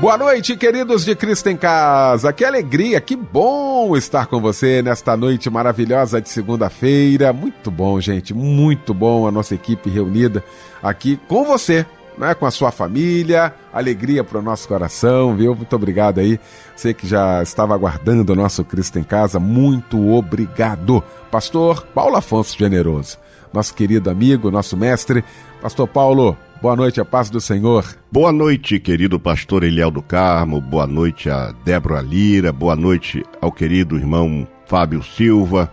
Boa noite, queridos de Cristo em Casa. Que alegria, que bom estar com você nesta noite maravilhosa de segunda-feira. Muito bom, gente, muito bom a nossa equipe reunida aqui com você, né, com a sua família. Alegria para o nosso coração, viu? Muito obrigado aí. Você que já estava aguardando o nosso Cristo em Casa, muito obrigado. Pastor Paulo Afonso Generoso, nosso querido amigo, nosso mestre. Pastor Paulo, Boa noite, a paz do Senhor. Boa noite, querido pastor Eliel do Carmo. Boa noite a Débora Lira. Boa noite ao querido irmão Fábio Silva.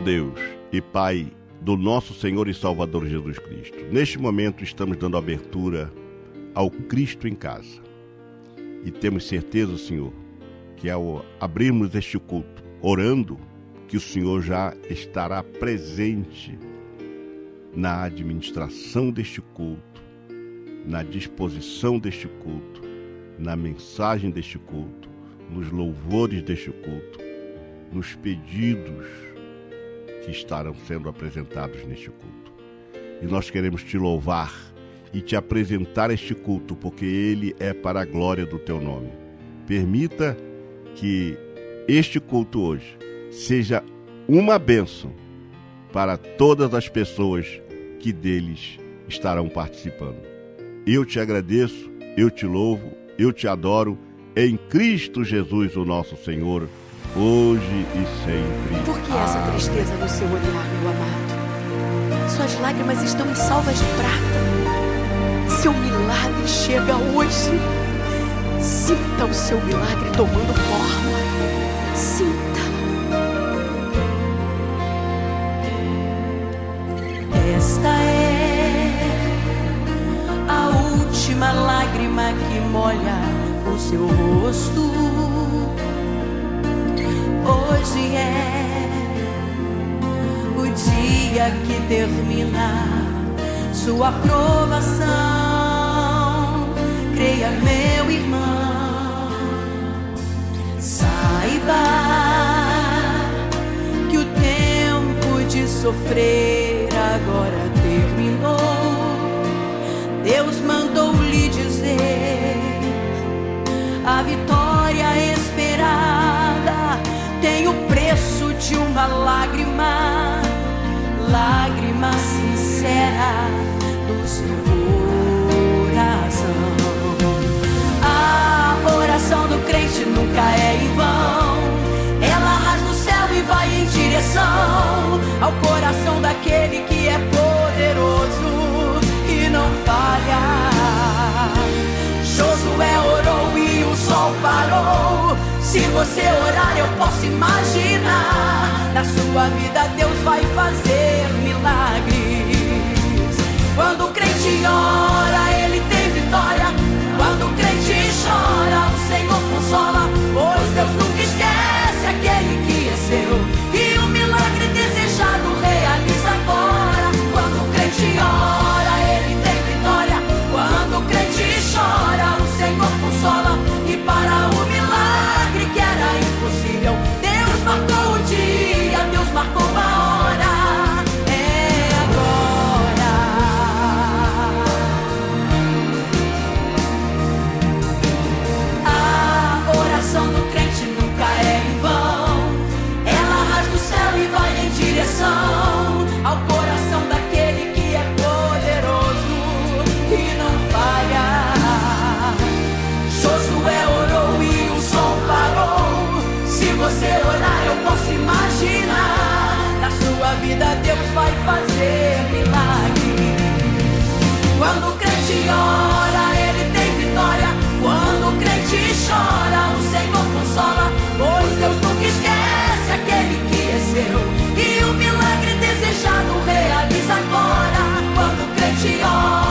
Deus e Pai do nosso Senhor e Salvador Jesus Cristo. Neste momento estamos dando abertura ao Cristo em casa. E temos certeza, Senhor, que ao abrirmos este culto, orando, que o Senhor já estará presente na administração deste culto, na disposição deste culto, na mensagem deste culto, nos louvores deste culto, nos pedidos que estarão sendo apresentados neste culto. E nós queremos te louvar e te apresentar este culto, porque ele é para a glória do teu nome. Permita que este culto hoje seja uma bênção para todas as pessoas que deles estarão participando. Eu te agradeço, eu te louvo, eu te adoro em Cristo Jesus, o nosso Senhor hoje e sempre. Por que essa tristeza no seu olhar, meu amado? Suas lágrimas estão em salvas de prata. Seu milagre chega hoje. Sinta o seu milagre tomando forma. Sinta. Esta é a última lágrima que molha o seu rosto hoje é o dia que termina sua provação. Creia, meu irmão, saiba que o tempo de sofrer agora terminou. Deus mandou lhe dizer a vitória de uma lágrima, lágrima sincera do seu coração. A oração do crente nunca é em vão, ela rasga o céu e vai em direção ao coração daquele que é poderoso e não falha. Josué orou e o sol parou se você orar, eu posso imaginar. Na sua vida, Deus vai fazer milagres. Quando o crente ora, ele tem vitória. Quando o crente chora, o Senhor consola. Pois Deus nunca esquece aquele que é seu. E o milagre desejado realiza agora. Quando o crente ora, reconciliam. Deus marcou o dia, Deus marcou a hora. você eu posso imaginar. Na sua vida, Deus vai fazer milagre. Quando o crente ora, ele tem vitória. Quando o crente chora, o Senhor consola. Pois Deus nunca esquece aquele que é seu. E o milagre desejado realiza agora. Quando o crente ora.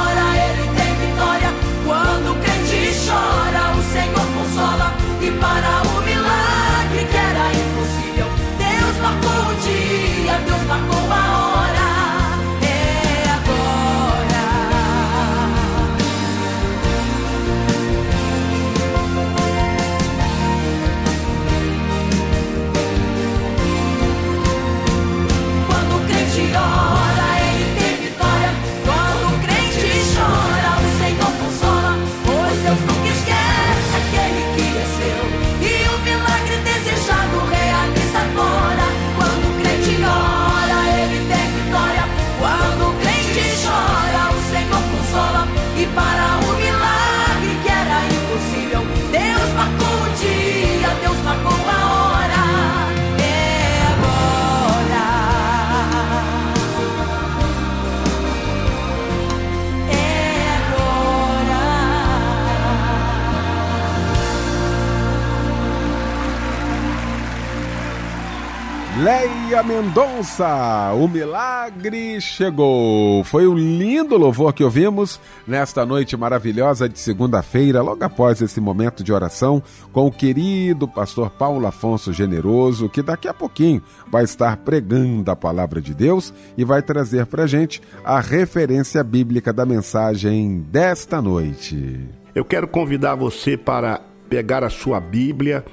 Leia Mendonça, o milagre chegou. Foi um lindo louvor que ouvimos nesta noite maravilhosa de segunda-feira, logo após esse momento de oração com o querido pastor Paulo Afonso Generoso, que daqui a pouquinho vai estar pregando a palavra de Deus e vai trazer para gente a referência bíblica da mensagem desta noite. Eu quero convidar você para pegar a sua Bíblia,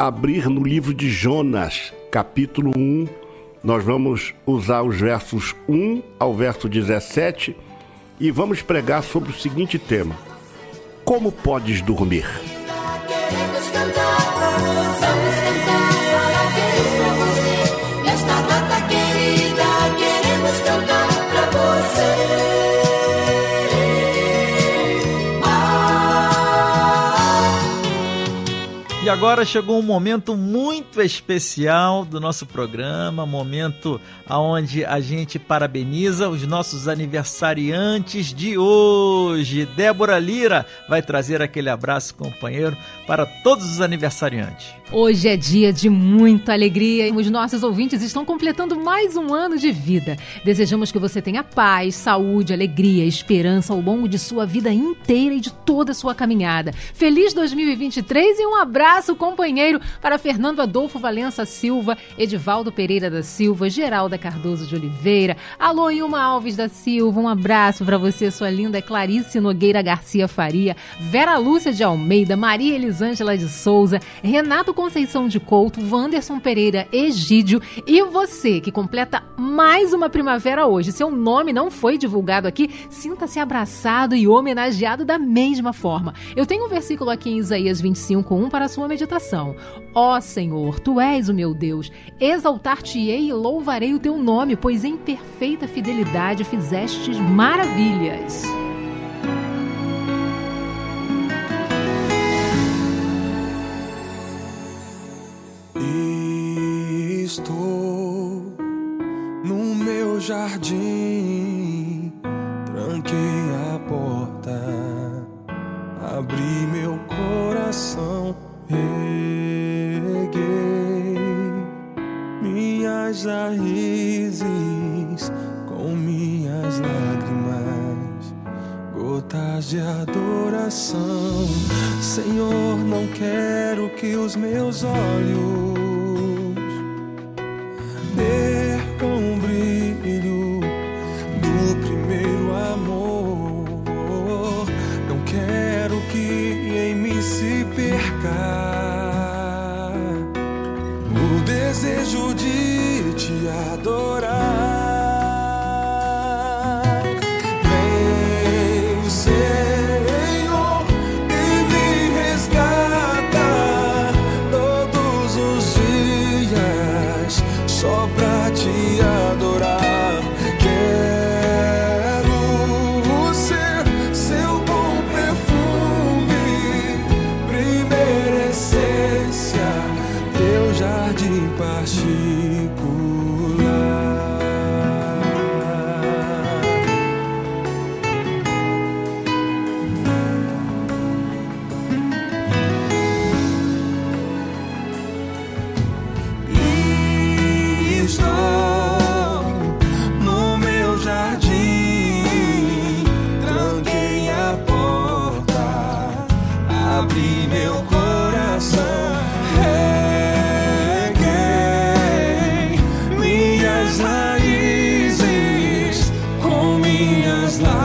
abrir no livro de Jonas, capítulo 1. Nós vamos usar os versos 1 ao verso 17 e vamos pregar sobre o seguinte tema: Como podes dormir? Queremos cantar, vamos cantar E agora chegou um momento muito especial do nosso programa, momento aonde a gente parabeniza os nossos aniversariantes de hoje. Débora Lira vai trazer aquele abraço companheiro para todos os aniversariantes. Hoje é dia de muita alegria. Os nossos ouvintes estão completando mais um ano de vida. Desejamos que você tenha paz, saúde, alegria, esperança ao longo de sua vida inteira e de toda a sua caminhada. Feliz 2023 e um abraço, companheiro, para Fernando Adolfo Valença Silva, Edivaldo Pereira da Silva, Geralda Cardoso de Oliveira, Alô Ilma Alves da Silva, um abraço para você, sua linda Clarice Nogueira Garcia Faria, Vera Lúcia de Almeida, Maria Elisângela de Souza, Renato Conceição de Couto, Wanderson Pereira Egídio e você que completa mais uma primavera hoje. Seu nome não foi divulgado aqui, sinta-se abraçado e homenageado da mesma forma. Eu tenho um versículo aqui em Isaías 25, 1 para a sua meditação. Ó Senhor, tu és o meu Deus, exaltar-te-ei e louvarei o teu nome, pois em perfeita fidelidade fizestes maravilhas. Estou no meu jardim, tranquei a porta, abri meu coração, reguei minhas raízes com minhas lágrimas, gotas de adoração. Senhor, não quero que os meus olhos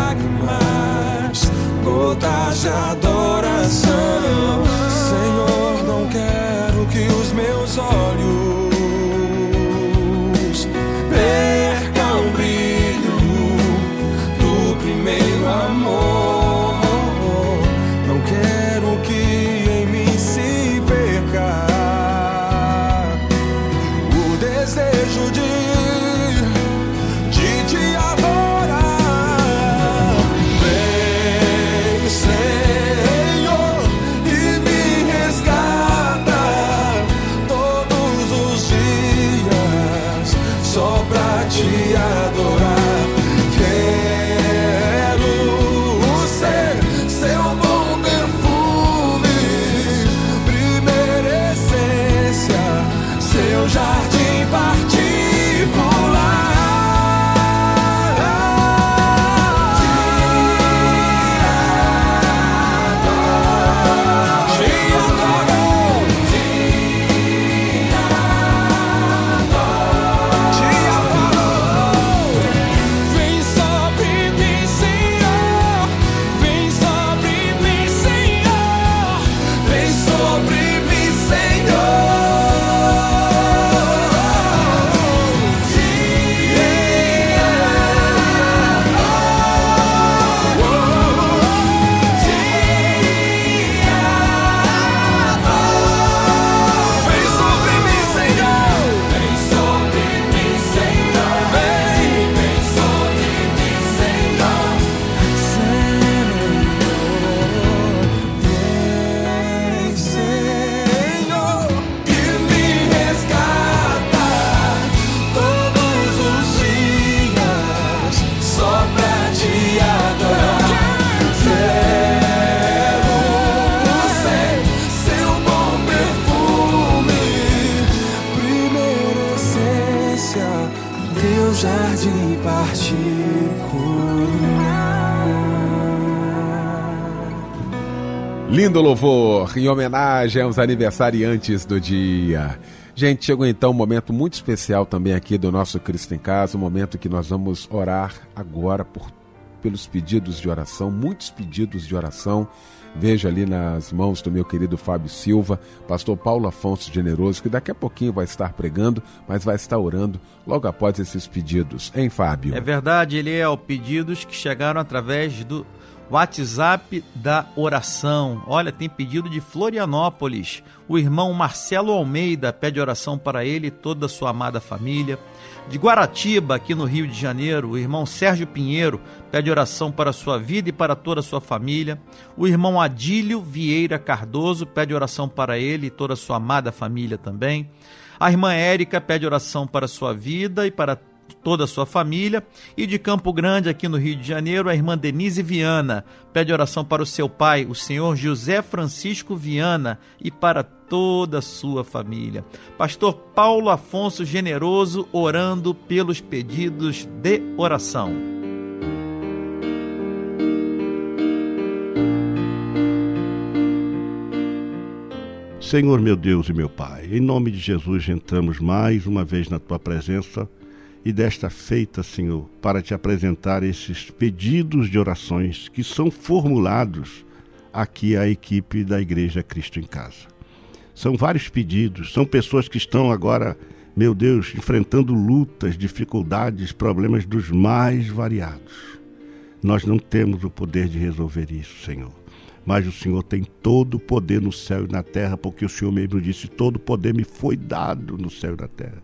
lágrimas, gotas de adoração. Lindo louvor em homenagem aos aniversariantes do dia. Gente, chegou então um momento muito especial também aqui do nosso Cristo em Casa, um momento que nós vamos orar agora por, pelos pedidos de oração, muitos pedidos de oração. Vejo ali nas mãos do meu querido Fábio Silva, pastor Paulo Afonso Generoso, que daqui a pouquinho vai estar pregando, mas vai estar orando logo após esses pedidos. Hein, Fábio? É verdade, ele é o pedidos que chegaram através do WhatsApp da oração. Olha, tem pedido de Florianópolis. O irmão Marcelo Almeida pede oração para ele e toda a sua amada família. De Guaratiba, aqui no Rio de Janeiro, o irmão Sérgio Pinheiro pede oração para sua vida e para toda a sua família. O irmão Adílio Vieira Cardoso pede oração para ele e toda a sua amada família também. A irmã Érica pede oração para sua vida e para toda a sua família. E de Campo Grande, aqui no Rio de Janeiro, a irmã Denise Viana pede oração para o seu pai, o senhor José Francisco Viana, e para toda a sua família. Pastor Paulo Afonso Generoso orando pelos pedidos de oração. Senhor meu Deus e meu Pai, em nome de Jesus entramos mais uma vez na tua presença e desta feita, Senhor, para te apresentar esses pedidos de orações que são formulados aqui à equipe da Igreja Cristo em Casa. São vários pedidos, são pessoas que estão agora, meu Deus, enfrentando lutas, dificuldades, problemas dos mais variados. Nós não temos o poder de resolver isso, Senhor. Mas o Senhor tem todo o poder no céu e na terra, porque o Senhor mesmo disse: todo o poder me foi dado no céu e na terra.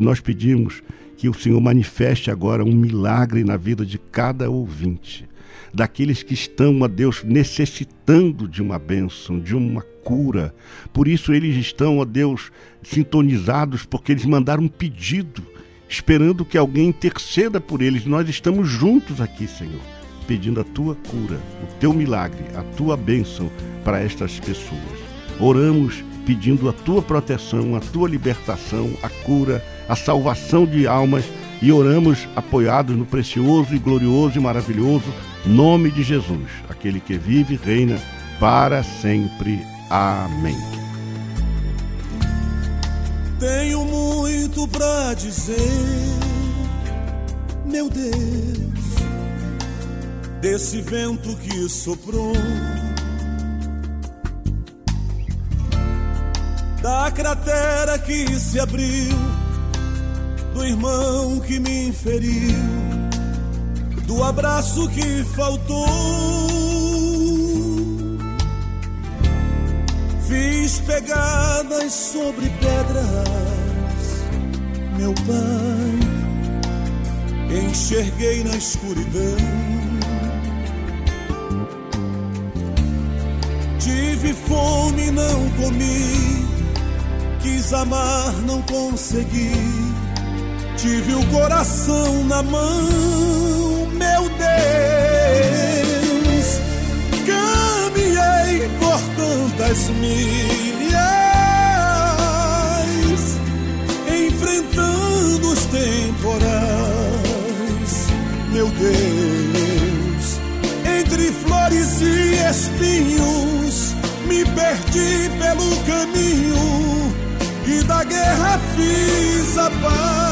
E nós pedimos que o Senhor manifeste agora um milagre na vida de cada ouvinte, daqueles que estão, a Deus, necessitando de uma bênção, de uma cura. Por isso eles estão, a Deus, sintonizados, porque eles mandaram um pedido, esperando que alguém interceda por eles. Nós estamos juntos aqui, Senhor, pedindo a tua cura, o teu milagre, a tua bênção para estas pessoas. Oramos pedindo a tua proteção, a tua libertação, a cura, a salvação de almas e oramos apoiados no precioso e glorioso e maravilhoso nome de Jesus, aquele que vive e reina para sempre. Amém. Tenho muito pra dizer, meu Deus. desse vento que soprou, da cratera que se abriu, do irmão que me inferiu, do abraço que faltou. Fiz pegadas sobre pedras, meu pai enxerguei na escuridão. Tive fome, não comi, quis amar, não consegui. Tive o coração na mão, meu Deus. Caminhei por tantas milhas, enfrentando os temporais, meu Deus. Entre flores e espinhos, me perdi pelo caminho e da guerra fiz a paz.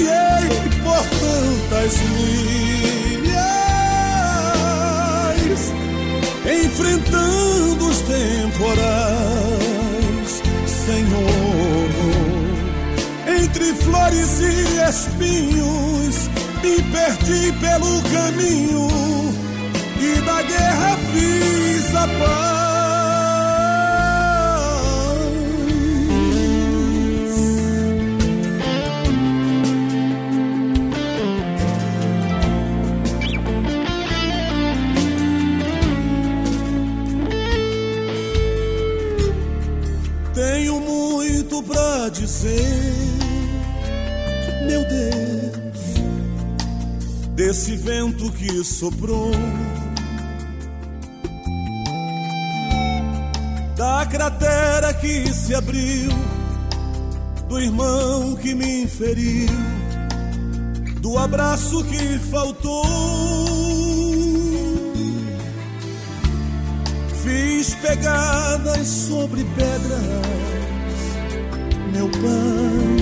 Caminhei por tantas milhas, enfrentando os temporais, Senhor. Entre flores e espinhos, me perdi pelo caminho e da guerra fiz a paz. Meu Deus, desse vento que soprou, da cratera que se abriu, do irmão que me inferiu, do abraço que faltou. Fiz pegadas sobre pedras, meu pai.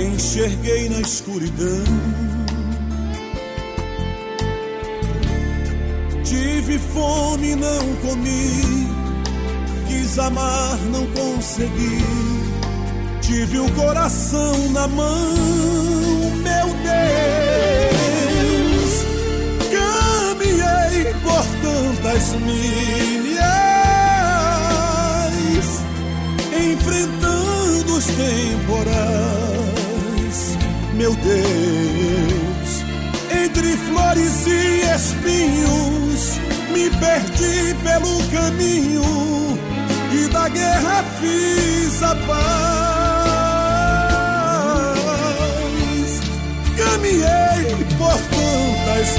Enxerguei na escuridão. Tive fome, não comi. Quis amar, não consegui. Tive o coração na mão, meu Deus. Caminhei por tantas milhas, enfrentando os temporais, meu Deus. Entre flores e espinhos, me perdi pelo caminho e da guerra fiz a paz. Caminhei por tantas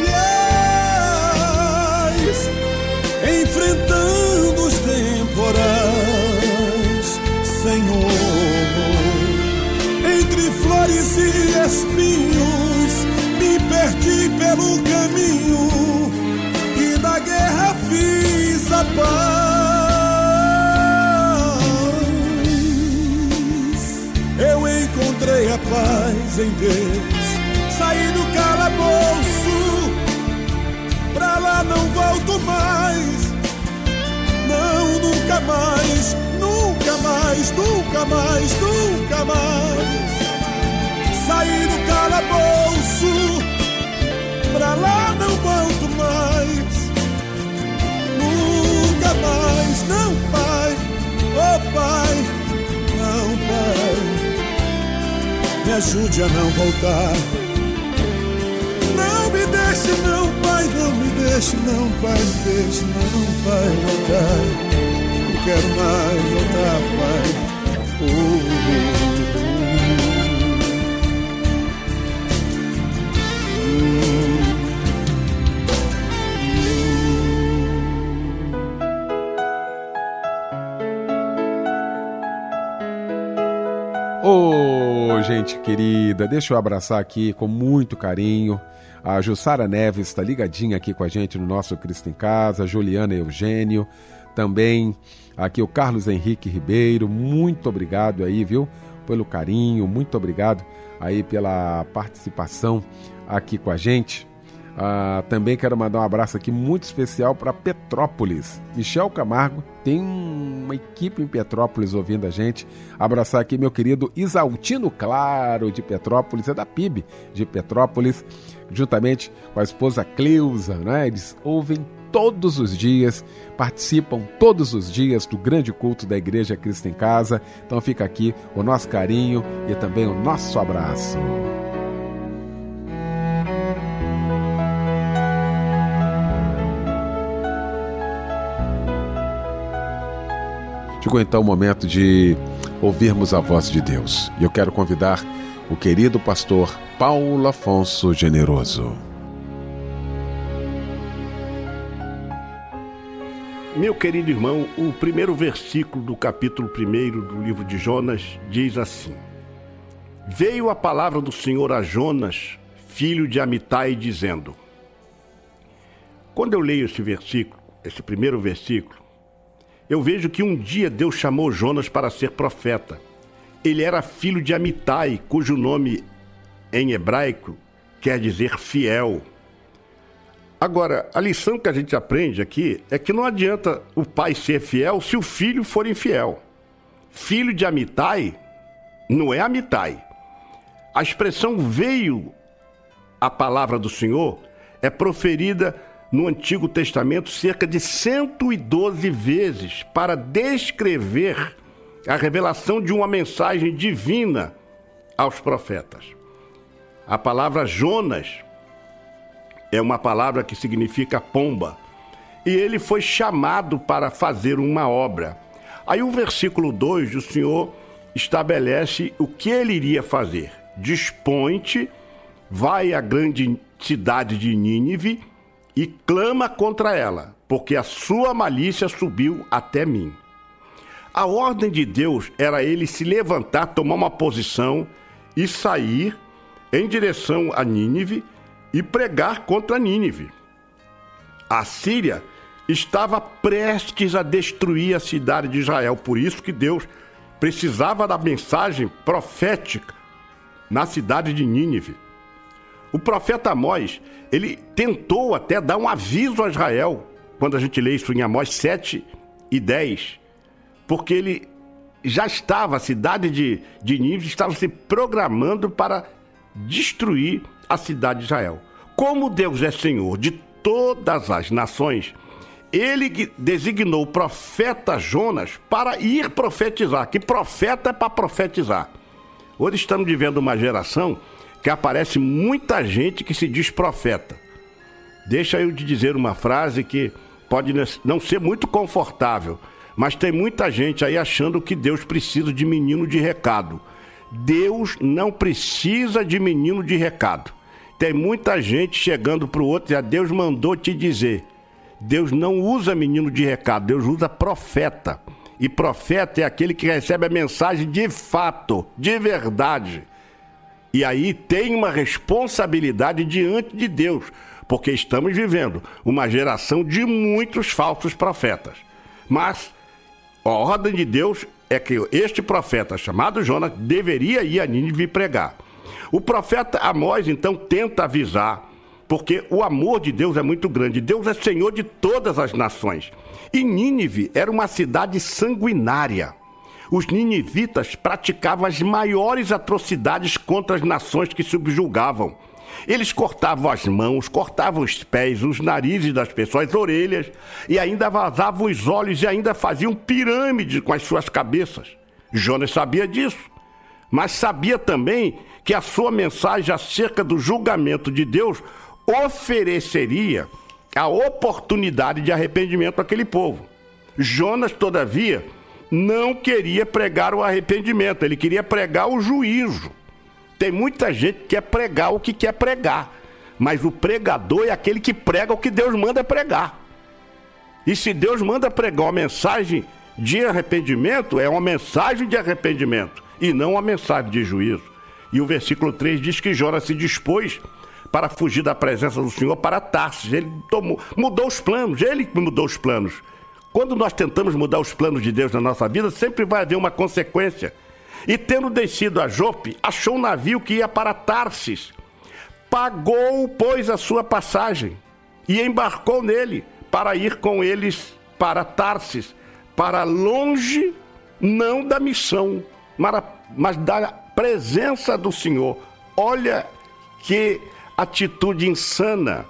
milhas, enfrentando os temporais, Entre flores e espinhos, me perdi pelo caminho e da guerra fiz a paz. Eu encontrei a paz em Deus, saí do calabouço, pra lá não volto mais. Não, nunca mais, mais, nunca mais, nunca mais. Saí do calabouço, pra lá não volto mais. Nunca mais, não, pai, oh pai, não, pai. Me ajude a não voltar. Não me deixe, não, pai, não me deixe, não, pai, me deixe, não, pai, voltar. Não quero mais voltar. Oh, oh, oh. Ô, gente querida, deixa eu abraçar aqui com muito carinho. A Jussara Neves está ligadinha aqui com a gente no nosso Cristo em Casa, a Juliana Eugênio, também aqui o Carlos Henrique Ribeiro, muito obrigado aí, viu? pelo carinho, muito obrigado aí pela participação aqui com a gente. Ah, também quero mandar um abraço aqui muito especial para Petrópolis. Michel Camargo tem uma equipe em Petrópolis ouvindo a gente. Abraçar aqui meu querido Isaltino Claro de Petrópolis, é da PIB de Petrópolis, juntamente com a esposa Cleusa, né? Eles ouvem todos os dias, participam todos os dias do grande culto da Igreja Cristo em Casa. Então fica aqui o nosso carinho e também o nosso abraço. Chegou então o momento de ouvirmos a voz de Deus. E eu quero convidar o querido pastor Paulo Afonso Generoso. Meu querido irmão, o primeiro versículo do capítulo 1 do livro de Jonas diz assim: Veio a palavra do Senhor a Jonas, filho de Amitai, dizendo. Quando eu leio esse versículo, esse primeiro versículo, eu vejo que um dia Deus chamou Jonas para ser profeta. Ele era filho de Amitai, cujo nome em hebraico quer dizer fiel. Agora, a lição que a gente aprende aqui é que não adianta o pai ser fiel se o filho for infiel. Filho de Amitai não é Amitai. A expressão veio a palavra do Senhor é proferida no Antigo Testamento cerca de 112 vezes para descrever a revelação de uma mensagem divina aos profetas. A palavra Jonas é uma palavra que significa pomba. E ele foi chamado para fazer uma obra. Aí o versículo 2 o Senhor estabelece o que ele iria fazer. Dispõe-te, vai à grande cidade de Nínive e clama contra ela, porque a sua malícia subiu até mim. A ordem de Deus era ele se levantar, tomar uma posição e sair em direção a Nínive e pregar contra Nínive. A Síria estava prestes a destruir a cidade de Israel, por isso que Deus precisava da mensagem profética na cidade de Nínive. O profeta Amós, ele tentou até dar um aviso a Israel, quando a gente lê isso em Amós 7 e 10, porque ele já estava, a cidade de, de Nínive estava se programando para destruir a cidade de Israel. Como Deus é Senhor de todas as nações, ele designou o profeta Jonas para ir profetizar. Que profeta é para profetizar. Hoje estamos vivendo uma geração que aparece muita gente que se diz profeta. Deixa eu te dizer uma frase que pode não ser muito confortável, mas tem muita gente aí achando que Deus precisa de menino de recado. Deus não precisa de menino de recado. Tem muita gente chegando para o outro e a Deus mandou te dizer. Deus não usa menino de recado, Deus usa profeta. E profeta é aquele que recebe a mensagem de fato, de verdade. E aí tem uma responsabilidade diante de Deus, porque estamos vivendo uma geração de muitos falsos profetas. Mas a ordem de Deus é que este profeta chamado Jonas deveria ir a Nínive pregar. O profeta Amós então tenta avisar, porque o amor de Deus é muito grande. Deus é Senhor de todas as nações. E Nínive era uma cidade sanguinária. Os ninivitas praticavam as maiores atrocidades contra as nações que subjugavam. Eles cortavam as mãos, cortavam os pés, os narizes das pessoas, as orelhas, e ainda vazavam os olhos e ainda faziam pirâmide com as suas cabeças. Jonas sabia disso, mas sabia também que a sua mensagem acerca do julgamento de Deus ofereceria a oportunidade de arrependimento àquele povo. Jonas, todavia, não queria pregar o arrependimento, ele queria pregar o juízo. Tem muita gente que quer pregar o que quer pregar, mas o pregador é aquele que prega o que Deus manda pregar. E se Deus manda pregar uma mensagem de arrependimento, é uma mensagem de arrependimento e não uma mensagem de juízo. E o versículo 3 diz que Jonas se dispôs para fugir da presença do Senhor para Tarsis. Ele tomou, mudou os planos, ele mudou os planos. Quando nós tentamos mudar os planos de Deus na nossa vida, sempre vai haver uma consequência. E tendo descido a Jope, achou um navio que ia para Tarsis. Pagou, pois, a sua passagem e embarcou nele para ir com eles para Tarsis, para longe, não da missão, mas- da presença do Senhor. Olha que atitude insana.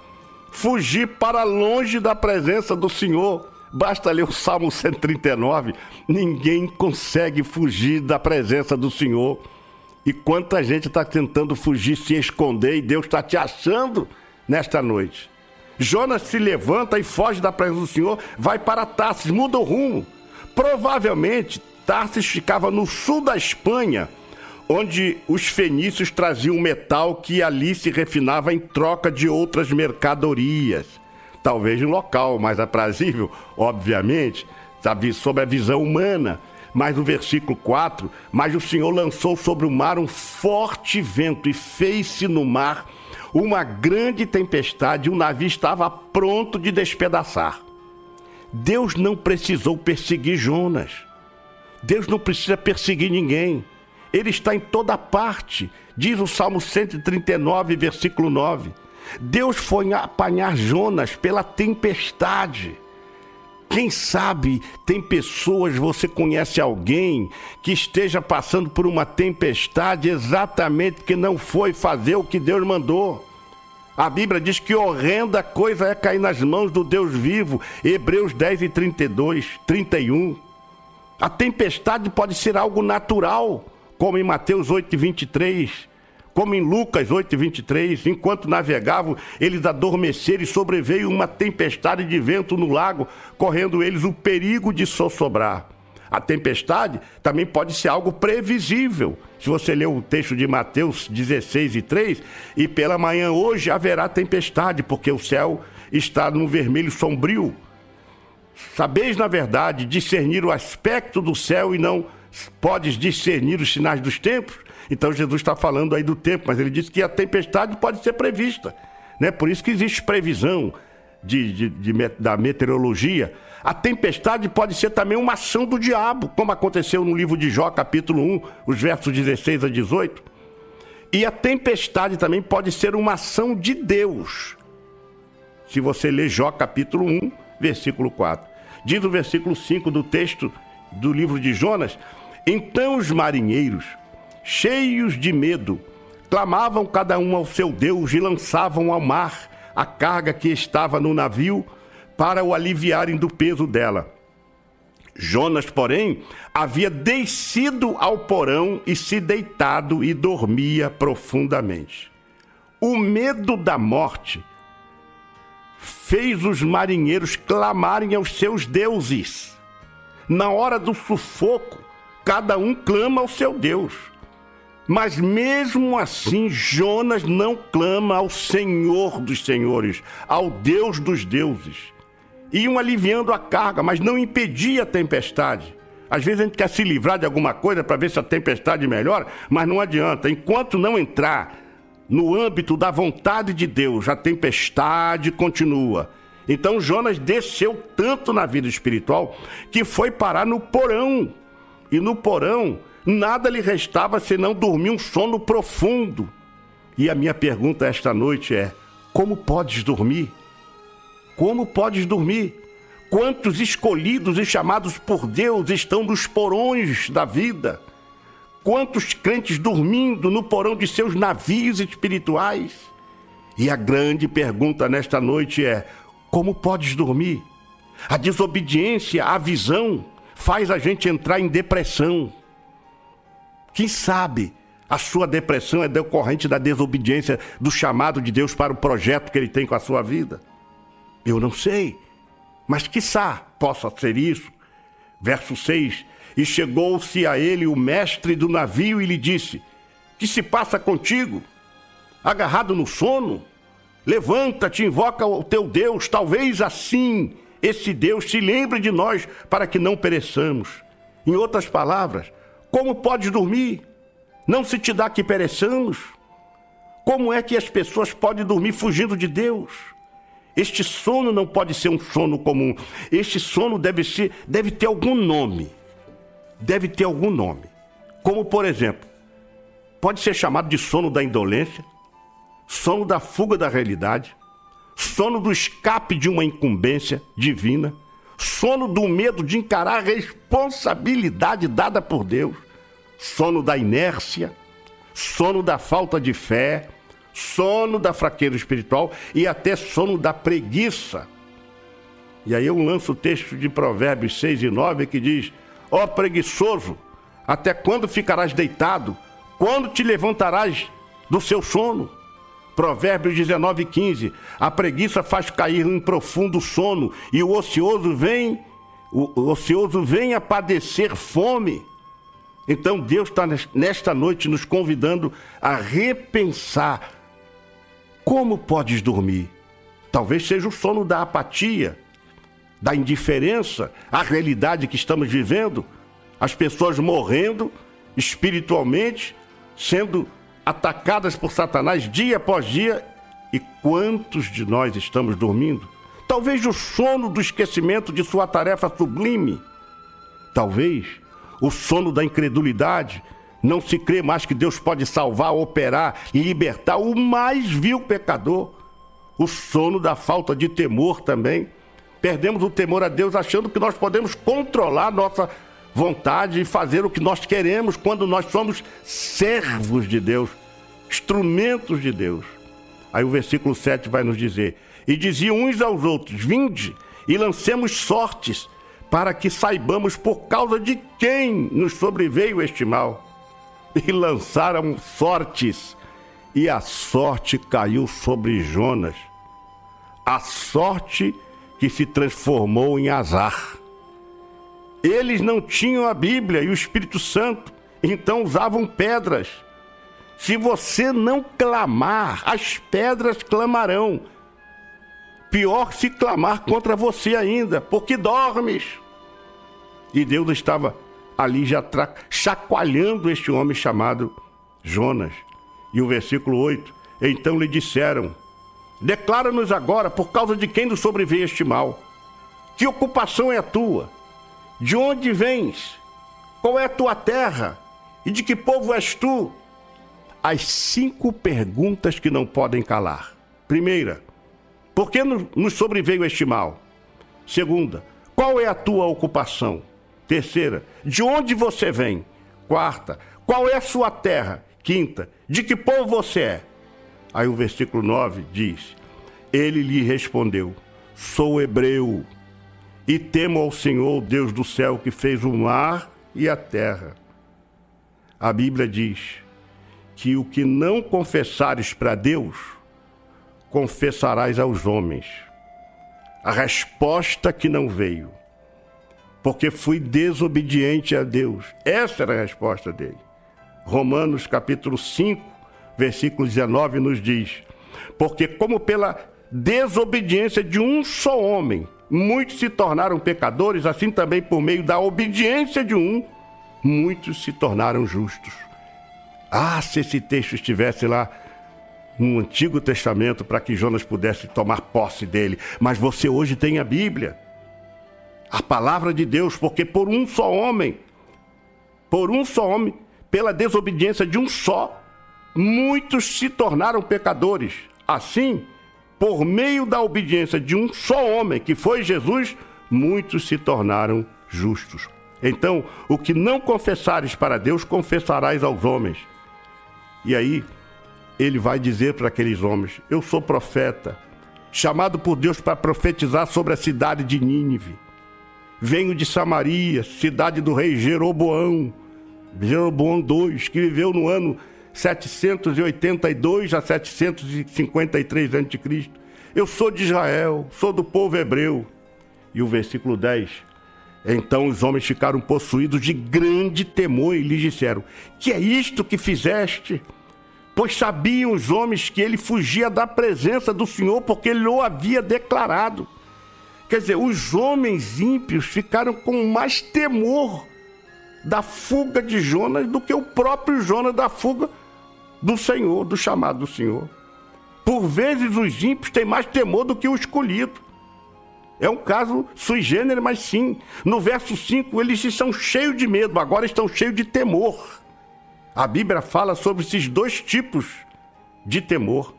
Fugir para longe da presença do Senhor. Basta ler o Salmo 139. Ninguém consegue fugir da presença do Senhor. E quanta gente está tentando fugir, se esconder, e Deus está te achando nesta noite. Jonas se levanta e foge da presença do Senhor, vai para Tarsis, muda o rumo. Provavelmente, Tarsis ficava no sul da Espanha, onde os fenícios traziam metal que ali se refinava em troca de outras mercadorias. Talvez um local mais aprazível, obviamente, sob a visão humana. Mas no versículo 4, mas o Senhor lançou sobre o mar um forte vento e fez-se no mar uma grande tempestade, o navio estava pronto de despedaçar. Deus não precisou perseguir Jonas. Deus não precisa perseguir ninguém. Ele está em toda parte. Diz o Salmo 139, versículo 9. Deus foi apanhar Jonas pela tempestade. Quem sabe tem pessoas, você conhece alguém que esteja passando por uma tempestade exatamente que não foi fazer o que Deus mandou. A Bíblia diz que horrenda coisa é cair nas mãos do Deus vivo. Hebreus 10 e 32, 31. A tempestade pode ser algo natural, como em Mateus 8 e 23, como em Lucas 8 e 23. Enquanto navegavam, eles adormeceram e sobreveio uma tempestade de vento no lago, correndo eles o perigo de sossobrar. A tempestade também pode ser algo previsível. Se você ler o texto de Mateus 16 e 3, e pela manhã hoje haverá tempestade, porque o céu está num vermelho sombrio. Sabeis, na verdade, discernir o aspecto do céu e não podes discernir os sinais dos tempos? Então Jesus está falando aí do tempo, mas ele disse que a tempestade pode ser prevista. Né? Por isso que existe previsão de, de- de da meteorologia. A tempestade pode ser também uma ação do diabo, como aconteceu no livro de Jó, capítulo 1, os versos 16 a 18. E a tempestade também pode ser uma ação de Deus. Se você ler Jó capítulo 1, versículo 4. Diz o versículo 5 do texto do livro de Jonas: Então os marinheiros, cheios de medo, clamavam cada um ao seu Deus e lançavam ao mar a carga que estava no navio para o aliviarem do peso dela. Jonas, porém, havia descido ao porão e se deitado e dormia profundamente. O medo da morte fez os marinheiros clamarem aos seus deuses. Na hora do sufoco, cada um clama ao seu Deus. Mas mesmo assim, Jonas não clama ao Senhor dos senhores, ao Deus dos deuses. Iam aliviando a carga, mas não impedia a tempestade. Às vezes a gente quer se livrar de alguma coisa para ver se a tempestade melhora, mas não adianta. Enquanto não entrar no âmbito da vontade de Deus, a tempestade continua. Então Jonas desceu tanto na vida espiritual que foi parar no porão. E no porão, nada lhe restava senão dormir um sono profundo. E a minha pergunta esta noite é: como podes dormir? Como podes dormir? Quantos escolhidos e chamados por Deus estão nos porões da vida? Quantos crentes dormindo no porão de seus navios espirituais? E a grande pergunta nesta noite é: como podes dormir? A desobediência à visão faz a gente entrar em depressão. Quem sabe a sua depressão é decorrente da desobediência do chamado de Deus para o projeto que ele tem com a sua vida? Eu não sei, mas quiçá possa ser isso. Verso 6: E chegou-se a ele o mestre do navio e lhe disse: Que se passa contigo? Agarrado no sono? Levanta-te, invoca o teu Deus, talvez assim esse Deus se lembre de nós para que não pereçamos. Em outras palavras, como podes dormir? Não se te dá que pereçamos? Como é que as pessoas podem dormir fugindo de Deus? Este sono não pode ser um sono comum. Este sono deve ser, deve ter algum nome. Deve ter algum nome. como por exemplo, pode ser chamado de sono da indolência, sono da fuga da realidade, sono do escape de uma incumbência divina, sono do medo de encarar a responsabilidade dada por Deus, sono da inércia, sono da falta de fé, sono da fraqueza espiritual e até sono da preguiça. E aí eu lanço o texto de Provérbios 6 e 9 que diz: Ó preguiçoso, até quando ficarás deitado? Quando te levantarás do seu sono? Provérbios 19 e 15. A preguiça faz cair em profundo sono e o ocioso vem, o, o ocioso vem a padecer fome. Então Deus está nesta noite nos convidando a repensar como podes dormir. Talvez seja o sono da apatia, da indiferença à realidade que estamos vivendo, as pessoas morrendo espiritualmente, sendo atacadas por Satanás dia após dia. E quantos de nós estamos dormindo? Talvez o sono do esquecimento de sua tarefa sublime. Talvez o sono da incredulidade. Não se crê mais que Deus pode salvar, operar e libertar o mais vil pecador. O sono da falta de temor também. Perdemos o temor a Deus achando que nós podemos controlar nossa vontade e fazer o que nós queremos quando nós somos servos de Deus, instrumentos de Deus. Aí o versículo 7 vai nos dizer: E diziam uns aos outros: Vinde e lancemos sortes, para que saibamos por causa de quem nos sobreveio este mal. E lançaram sortes, e a sorte caiu sobre Jonas. A sorte que se transformou em azar. Eles não tinham a Bíblia e o Espírito Santo, então usavam pedras. Se você não clamar, as pedras clamarão. Pior se clamar contra você ainda, porque dormes. E Deus estava ali já chacoalhando este homem chamado Jonas. E o versículo 8: Então lhe disseram: Declara-nos agora por causa de quem nos sobreveio este mal. Que ocupação é a tua? De onde vens? Qual é a tua terra? E de que povo és tu? As cinco perguntas que não podem calar. Primeira, por que nos sobreveio este mal? Segunda, qual é a tua ocupação? Terceira, de onde você vem? Quarta, qual é a sua terra? Quinta, de que povo você é? Aí o versículo 9 diz: Ele lhe respondeu: Sou hebreu e temo ao Senhor, Deus do céu, que fez o mar e a terra. A Bíblia diz que o que não confessares para Deus, confessarás aos homens. A resposta que não veio, porque fui desobediente a Deus. Essa era a resposta dele. Romanos capítulo 5, versículo 19 nos diz: Porque como pela desobediência de um só homem, muitos se tornaram pecadores, assim também por meio da obediência de um, muitos se tornaram justos. Ah, se esse texto estivesse lá no Antigo Testamento para que Jonas pudesse tomar posse dele, mas você hoje tem a Bíblia, a palavra de Deus, porque por um só homem, por um só homem, pela desobediência de um só, muitos se tornaram pecadores. Assim, por meio da obediência de um só homem, que foi Jesus, muitos se tornaram justos. Então, o que não confessares para Deus, confessarás aos homens. E aí, ele vai dizer para aqueles homens: Eu sou profeta, chamado por Deus para profetizar sobre a cidade de Nínive. Venho de Samaria, cidade do rei Jeroboão, Jeroboão II, que viveu no ano 782 a 753 a.C. Eu sou de Israel, sou do povo hebreu. E o versículo 10. Então os homens ficaram possuídos de grande temor e lhes disseram: Que é isto que fizeste? Pois sabiam os homens que ele fugia da presença do Senhor, porque ele o havia declarado. Quer dizer, os homens ímpios ficaram com mais temor da fuga de Jonas do que o próprio Jonas da fuga do Senhor, do chamado do Senhor. Por vezes os ímpios têm mais temor do que o escolhido. É um caso sui generis, mas sim. No verso 5, eles estão cheios de medo, agora estão cheios de temor. A Bíblia fala sobre esses dois tipos de temor: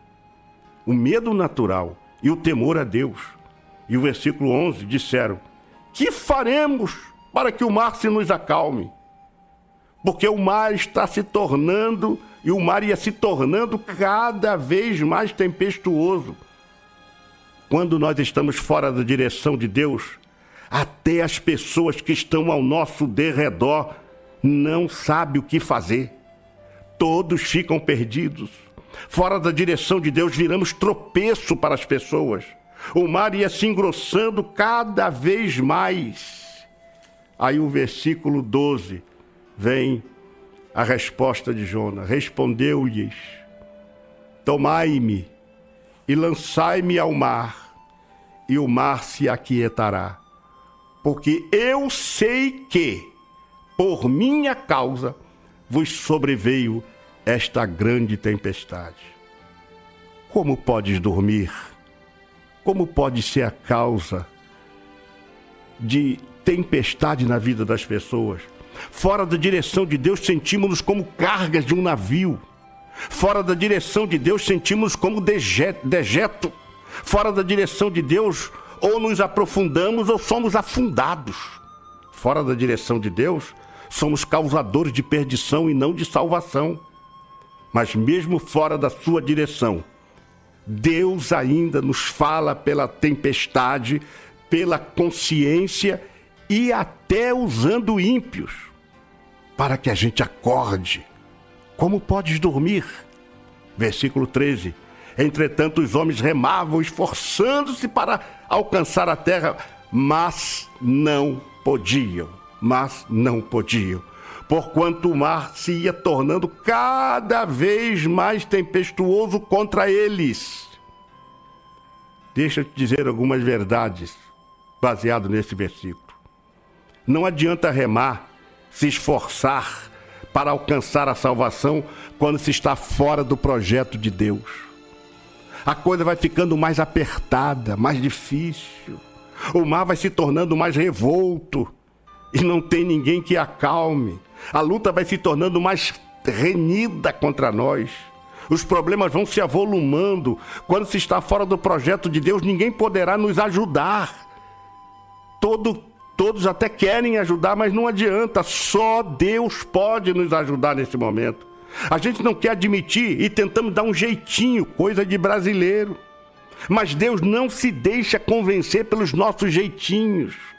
o medo natural e o temor a Deus. E o versículo 11 disseram: Que faremos para que o mar se nos acalme? Porque o mar está se tornando, e o mar ia se tornando cada vez mais tempestuoso. Quando nós estamos fora da direção de Deus, até as pessoas que estão ao nosso derredor não sabem o que fazer. Todos ficam perdidos. Fora da direção de Deus, viramos tropeço para as pessoas. O mar ia se engrossando cada vez mais. Aí o versículo 12 vem a resposta de Jonas. Respondeu-lhes: Tomai-me e lançai-me ao mar, e o mar se aquietará. Porque eu sei que, por minha causa, vos sobreveio esta grande tempestade. Como podes dormir? Como pode ser a causa de tempestade na vida das pessoas? Fora da direção de Deus, sentimos-nos como cargas de um navio. Fora da direção de Deus, sentimos como dejeto. Fora da direção de Deus, ou nos aprofundamos ou somos afundados. Fora da direção de Deus, somos causadores de perdição e não de salvação. Mas mesmo fora da sua direção, Deus ainda nos fala pela tempestade, pela consciência e até usando ímpios, para que a gente acorde. Como podes dormir? Versículo 13. Entretanto, os homens remavam, esforçando-se para alcançar a terra, mas não podiam. Mas não podiam. Porquanto o mar se ia tornando cada vez mais tempestuoso contra eles. Deixa eu te dizer algumas verdades baseado nesse versículo. Não adianta remar, se esforçar para alcançar a salvação quando se está fora do projeto de Deus. A coisa vai ficando mais apertada, mais difícil. O mar vai se tornando mais revolto e não tem ninguém que acalme. A luta vai se tornando mais renhida contra nós. Os problemas vão se avolumando. Quando se está fora do projeto de Deus, ninguém poderá nos ajudar. Todo, todos até querem ajudar, mas não adianta. Só Deus pode nos ajudar nesse momento. A gente não quer admitir e tentamos dar um jeitinho, coisa de brasileiro. Mas Deus não se deixa convencer pelos nossos jeitinhos.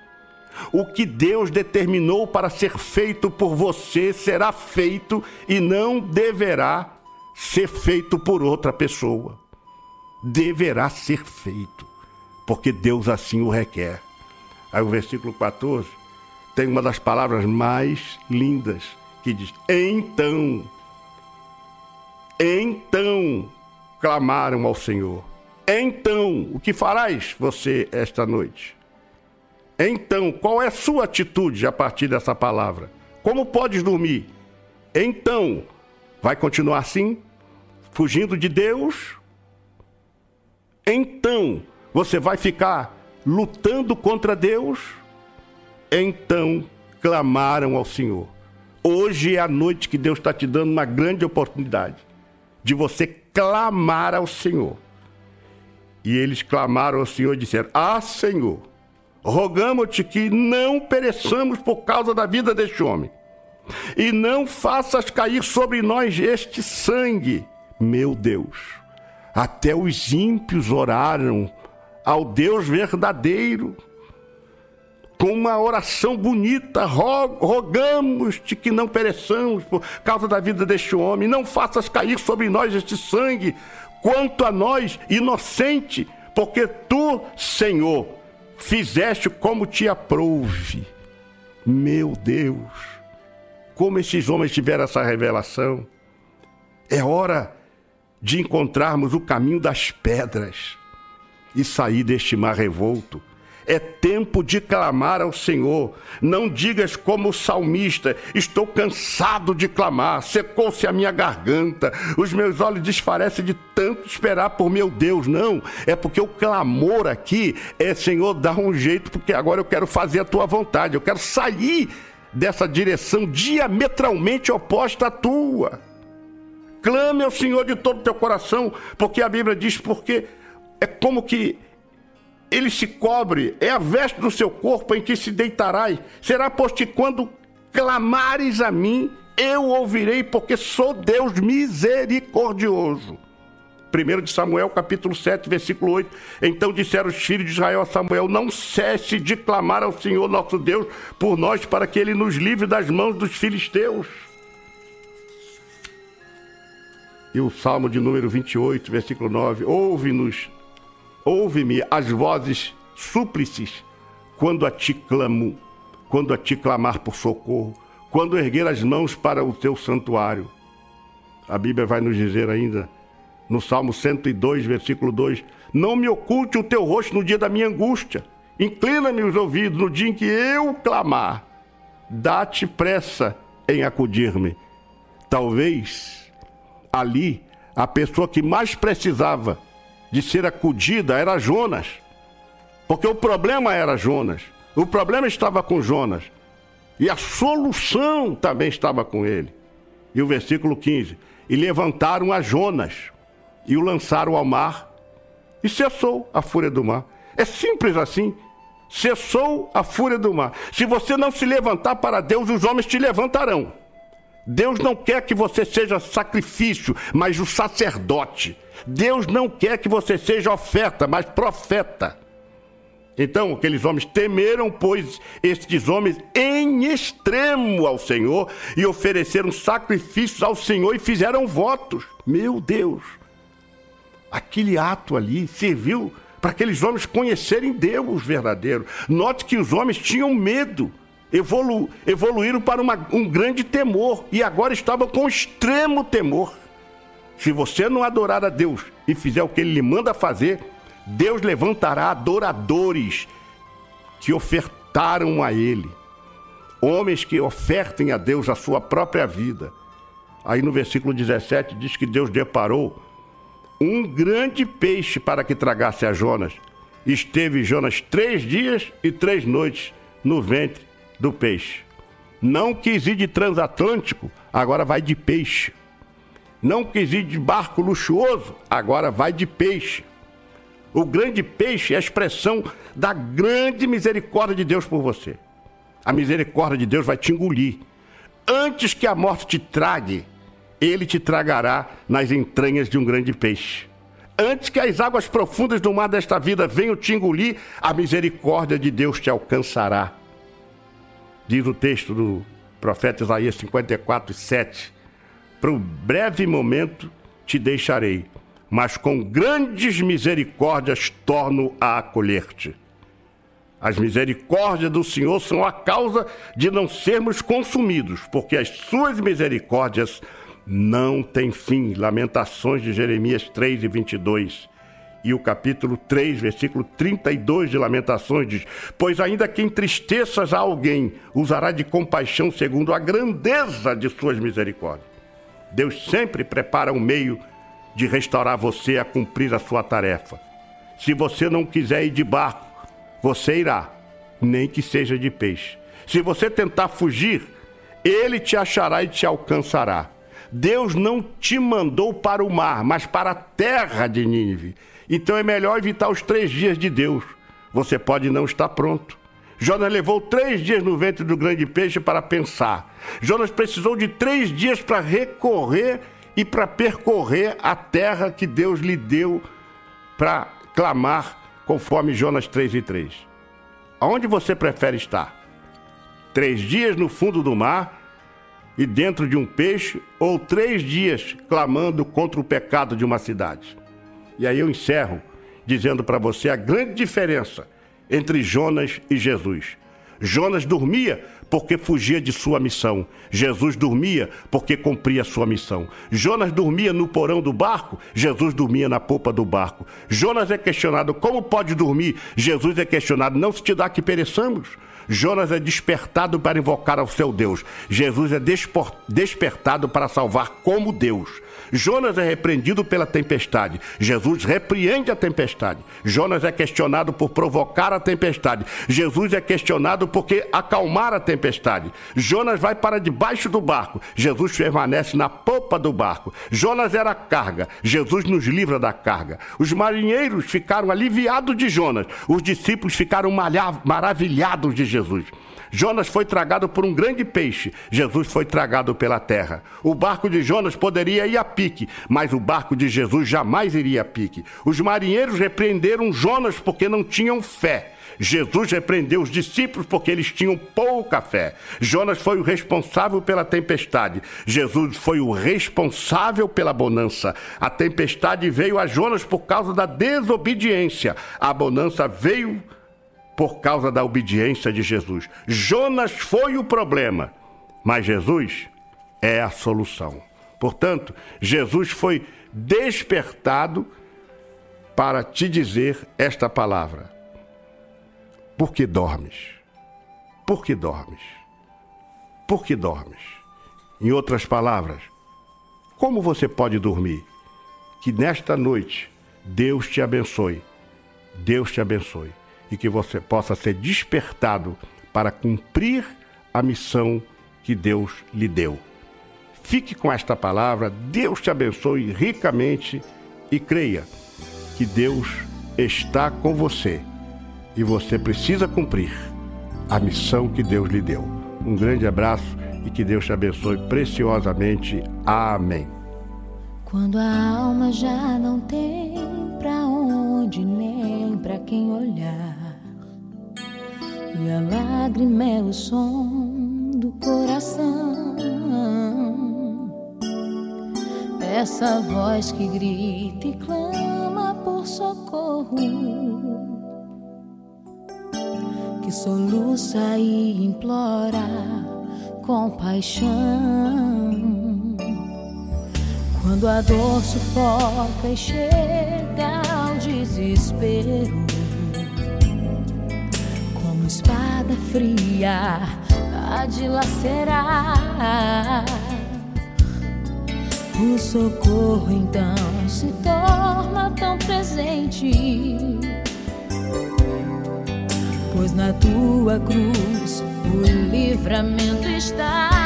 O que Deus determinou para ser feito por você será feito e não deverá ser feito por outra pessoa. Deverá ser feito, porque Deus assim o requer. Aí o versículo 14 tem uma das palavras mais lindas que diz: Então, então clamaram ao Senhor. Então, o que farás você esta noite? Então, qual é sua atitude a partir dessa palavra? Como podes dormir? Então, vai continuar assim? Fugindo de Deus? Então, você vai ficar lutando contra Deus? Então, clamaram ao Senhor. Hoje é a noite que Deus está te dando uma grande oportunidade de você clamar ao Senhor. E eles clamaram ao Senhor e disseram: Ah, Senhor, rogamos-te que não pereçamos por causa da vida deste homem, e não faças cair sobre nós este sangue, meu Deus. Até os ímpios oraram ao Deus verdadeiro, com uma oração bonita, ro- rogamos-te que não pereçamos por causa da vida deste homem, não faças cair sobre nós este sangue, quanto a nós, inocente, porque tu, Senhor, fizeste como te aprouve. Meu Deus, como esses homens tiveram essa revelação. É hora de encontrarmos o caminho das pedras e sair deste mar revolto. É tempo de clamar ao Senhor. Não digas como o salmista: estou cansado de clamar, secou-se a minha garganta, os meus olhos desfalecem de tanto esperar por meu Deus. Não, é porque o clamor aqui é: Senhor, dá um jeito, porque agora eu quero fazer a tua vontade, eu quero sair dessa direção diametralmente oposta à tua. Clame ao Senhor de todo o teu coração, porque a Bíblia diz, porque é como que ele se cobre, é a veste do seu corpo em que se deitarás. Será, pois que quando clamares a mim, eu ouvirei, porque sou Deus misericordioso. 1 de Samuel, capítulo 7, versículo 8. Então disseram os filhos de Israel a Samuel: Não cesse de clamar ao Senhor nosso Deus por nós, para que ele nos livre das mãos dos filisteus. E o Salmo de número 28, versículo 9: Ouve-nos, ouve-me as vozes súplices quando a ti clamo, quando a ti clamar por socorro, quando erguer as mãos para o teu santuário. A Bíblia vai nos dizer ainda, no Salmo 102, versículo 2: Não me oculte o teu rosto no dia da minha angústia, inclina-me os ouvidos no dia em que eu clamar, dá-te pressa em acudir-me. Talvez ali a pessoa que mais precisava de ser acudida era Jonas. Porque o problema era Jonas. O problema estava com Jonas. E a solução também estava com ele. E o versículo 15: E levantaram a Jonas e o lançaram ao mar, e cessou a fúria do mar. É simples assim. Cessou a fúria do mar. Se você não se levantar para Deus, os homens te levantarão. Deus não quer que você seja sacrifício, mas o sacerdote. Deus não quer que você seja oferta, mas profeta. Então, aqueles homens temeram, pois, estes homens em extremo ao Senhor e ofereceram sacrifícios ao Senhor e fizeram votos. Meu Deus! Aquele ato ali serviu para aqueles homens conhecerem Deus verdadeiro. Note que os homens tinham medo evolu, evoluíram para uma, um grande temor e agora estavam com extremo temor. Se você não adorar a Deus e fizer o que ele lhe manda fazer, Deus levantará adoradores que ofertaram a ele. Homens que ofertem a Deus a sua própria vida. Aí no versículo 17 diz que Deus deparou um grande peixe para que tragasse a Jonas. Esteve Jonas três dias e três noites no ventre do peixe. Não quis ir de transatlântico, agora vai de peixe. Não quis ir de barco luxuoso, agora vai de peixe. O grande peixe é a expressão da grande misericórdia de Deus por você. A misericórdia de Deus vai te engolir. Antes que a morte te trague, ele te tragará nas entranhas de um grande peixe. Antes que as águas profundas do mar desta vida venham te engolir, a misericórdia de Deus te alcançará. Diz o texto do profeta Isaías 54, 7. Para um breve momento te deixarei, mas com grandes misericórdias torno a acolher-te. As misericórdias do Senhor são a causa de não sermos consumidos, porque as suas misericórdias não têm fim. Lamentações de Jeremias 3 e 22. E o capítulo 3, versículo 32 de Lamentações diz: Pois ainda que entristeças a alguém, usará de compaixão segundo a grandeza de suas misericórdias. Deus sempre prepara um meio de restaurar você a cumprir a sua tarefa. Se você não quiser ir de barco, você irá, nem que seja de peixe. Se você tentar fugir, ele te achará e te alcançará. Deus não te mandou para o mar, mas para a terra de Nínive. Então é melhor evitar os três dias de Deus. Você pode não estar pronto. Jonas levou três dias no ventre do grande peixe para pensar. Jonas precisou de três dias para recorrer e para percorrer a terra que Deus lhe deu para clamar, conforme Jonas 3 e 3. Aonde você prefere estar? Três dias no fundo do mar e dentro de um peixe, ou três dias clamando contra o pecado de uma cidade? E aí eu encerro dizendo para você a grande diferença entre Jonas e Jesus. Jonas dormia porque fugia de sua missão. Jesus dormia porque cumpria sua missão. Jonas dormia no porão do barco, Jesus dormia na popa do barco. Jonas é questionado como pode dormir, Jesus é questionado não se te dá que pereçamos. Jonas é despertado para invocar ao seu Deus. Jesus é despertado para salvar como Deus. Jonas é repreendido pela tempestade. Jesus repreende a tempestade. Jonas é questionado por provocar a tempestade. Jesus é questionado porque acalmar a tempestade. Jonas vai para debaixo do barco. Jesus permanece na popa do barco. Jonas era a carga. Jesus nos livra da carga. Os marinheiros ficaram aliviados de Jonas. Os discípulos ficaram maravilhados de Jesus. Jonas foi tragado por um grande peixe. Jesus foi tragado pela terra. O barco de Jonas poderia ir a pique, mas o barco de Jesus jamais iria a pique. Os marinheiros repreenderam Jonas porque não tinham fé. Jesus repreendeu os discípulos porque eles tinham pouca fé. Jonas foi o responsável pela tempestade. Jesus foi o responsável pela bonança. A tempestade veio a Jonas por causa da desobediência. A bonança veio por causa da obediência de Jesus. Jonas foi o problema, mas Jesus é a solução. Portanto, Jesus foi despertado para te dizer esta palavra. Por que dormes? Por que dormes? Por que dormes? Em outras palavras, como você pode dormir? Que nesta noite Deus te abençoe. Deus te abençoe e que você possa ser despertado para cumprir a missão que Deus lhe deu. Fique com esta palavra, Deus te abençoe ricamente e creia que Deus está com você e você precisa cumprir a missão que Deus lhe deu. Um grande abraço e que Deus te abençoe preciosamente. Amém. Quando a alma já não tem pra onde nem pra quem olhar, e a lágrima é o som do coração. Essa voz que grita e clama por socorro, que soluça e implora compaixão. Quando a dor sufoca e chega desespero, como espada fria a dilacerar. O socorro então se torna tão presente, pois na tua cruz o livramento está.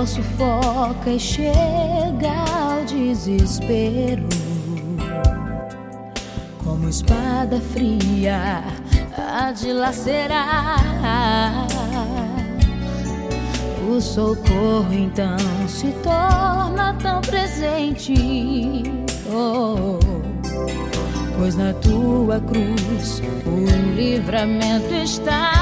Quando a dor sufoca e chega ao desespero, como espada fria a dilacerar. O socorro então se torna tão presente. Oh, pois na tua cruz o livramento está.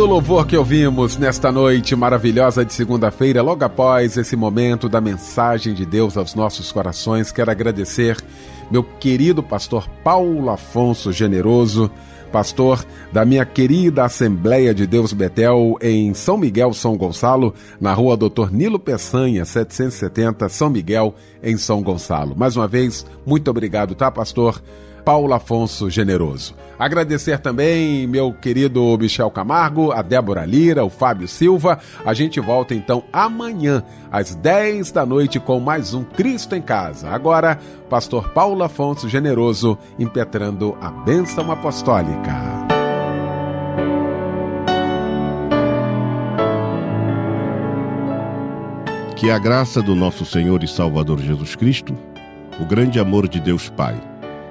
Lindo louvor que ouvimos nesta noite maravilhosa de segunda-feira, logo após esse momento da mensagem de Deus aos nossos corações. Quero agradecer meu querido pastor Paulo Afonso Generoso, pastor da minha querida Assembleia de Deus Betel em São Miguel, São Gonçalo, na rua Doutor Nilo Peçanha, 770, São Miguel, em São Gonçalo. Mais uma vez, muito obrigado, tá, pastor? Paulo Afonso Generoso. Agradecer também meu querido Michel Camargo, a Débora Lira, o Fábio Silva. A gente volta então amanhã, às 10 da noite, com mais um Cristo em Casa. Agora, pastor Paulo Afonso Generoso impetrando a bênção apostólica. Que a graça do nosso Senhor e Salvador Jesus Cristo, o grande amor de Deus Pai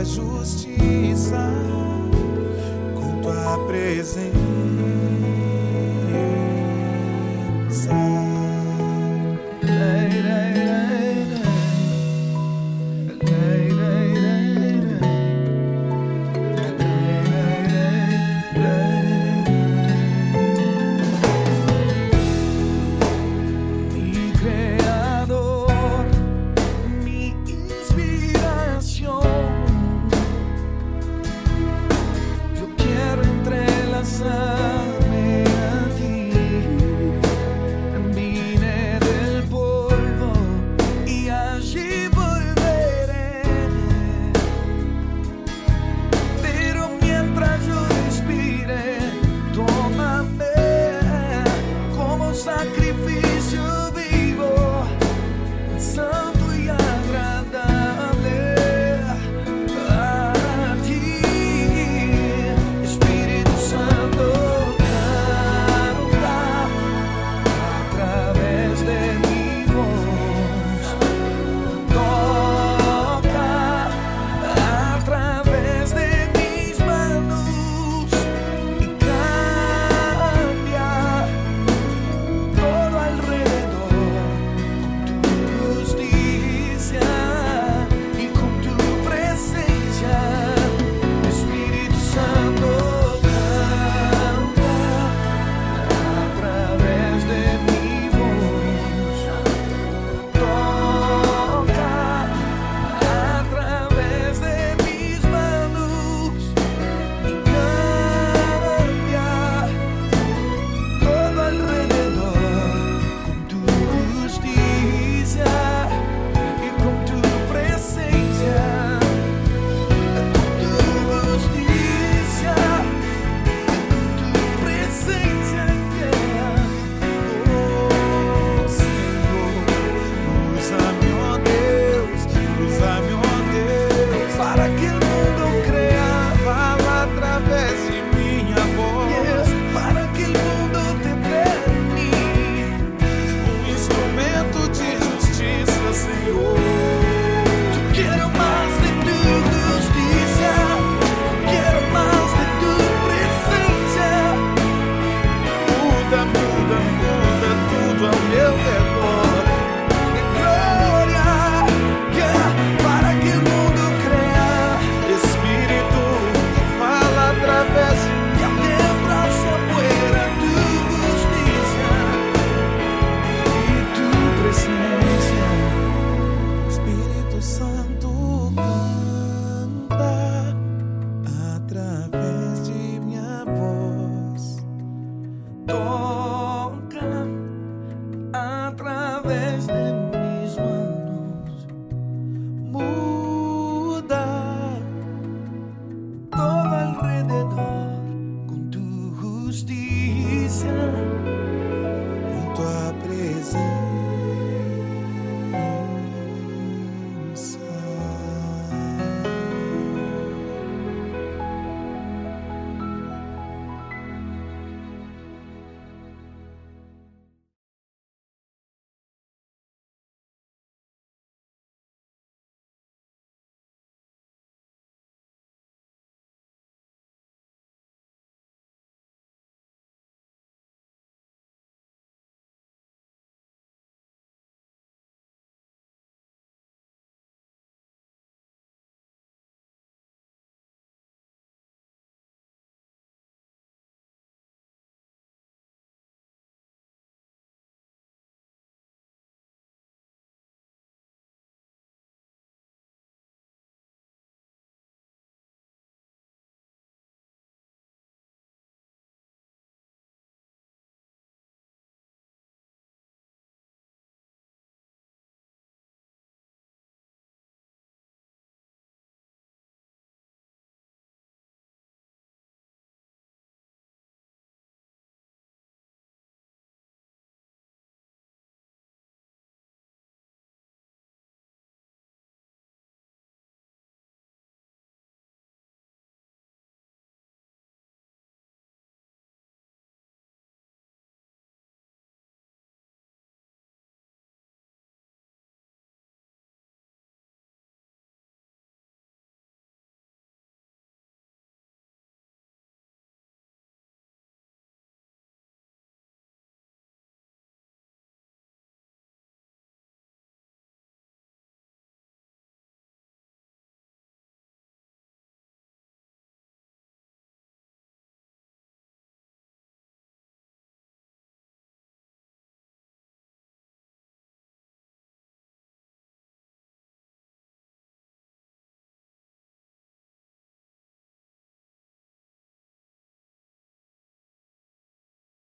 Tua justiça, com tua presença.